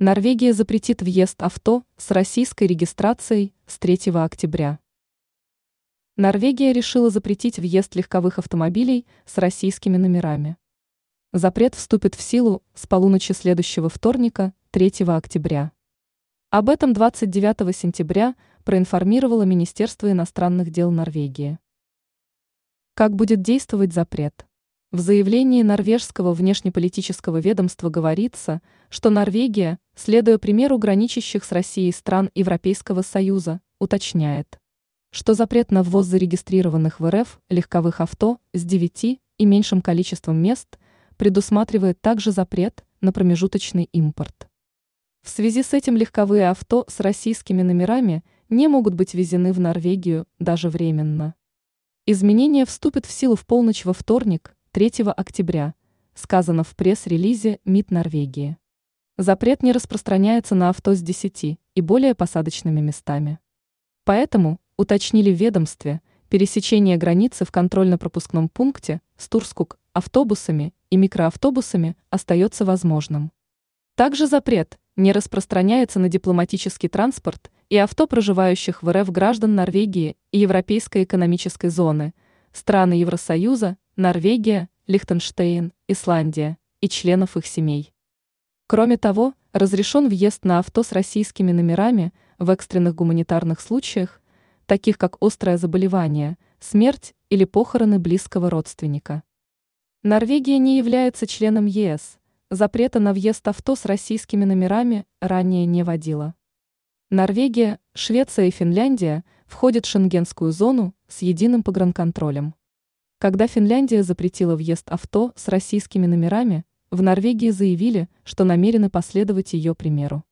Норвегия запретит въезд авто с российской регистрацией с 3 октября. Норвегия решила запретить въезд легковых автомобилей с российскими номерами. Запрет вступит в силу с полуночи следующего вторника, 3 октября. Об этом 29 сентября проинформировало Министерство иностранных дел Норвегии. Как будет действовать запрет? В заявлении норвежского внешнеполитического ведомства говорится, что Норвегия, следуя примеру граничащих с Россией стран Европейского Союза, уточняет, что запрет на ввоз зарегистрированных в РФ легковых авто с 9 и меньшим количеством мест предусматривает также запрет на промежуточный импорт. В связи с этим легковые авто с российскими номерами не могут быть везены в Норвегию даже временно. Изменения вступят в силу в полночь во вторник, 3 октября, сказано в пресс-релизе МИД Норвегии. Запрет не распространяется на авто с 10 и более посадочными местами. Поэтому, уточнили в ведомстве, пересечение границы в контрольно-пропускном пункте с Турскук автобусами и микроавтобусами остается возможным. Также запрет не распространяется на дипломатический транспорт и авто проживающих в РФ граждан Норвегии и Европейской экономической зоны, страны Евросоюза, Норвегия, Лихтенштейн, Исландия и членов их семей. Кроме того, разрешен въезд на авто с российскими номерами в экстренных гуманитарных случаях, таких как острое заболевание, смерть или похороны близкого родственника. Норвегия не является членом ЕС, запрета на въезд авто с российскими номерами ранее не вводила. Норвегия, Швеция и Финляндия входят в шенгенскую зону с единым погранконтролем. Когда Финляндия запретила въезд авто с российскими номерами, в Норвегии заявили, что намерены последовать ее примеру.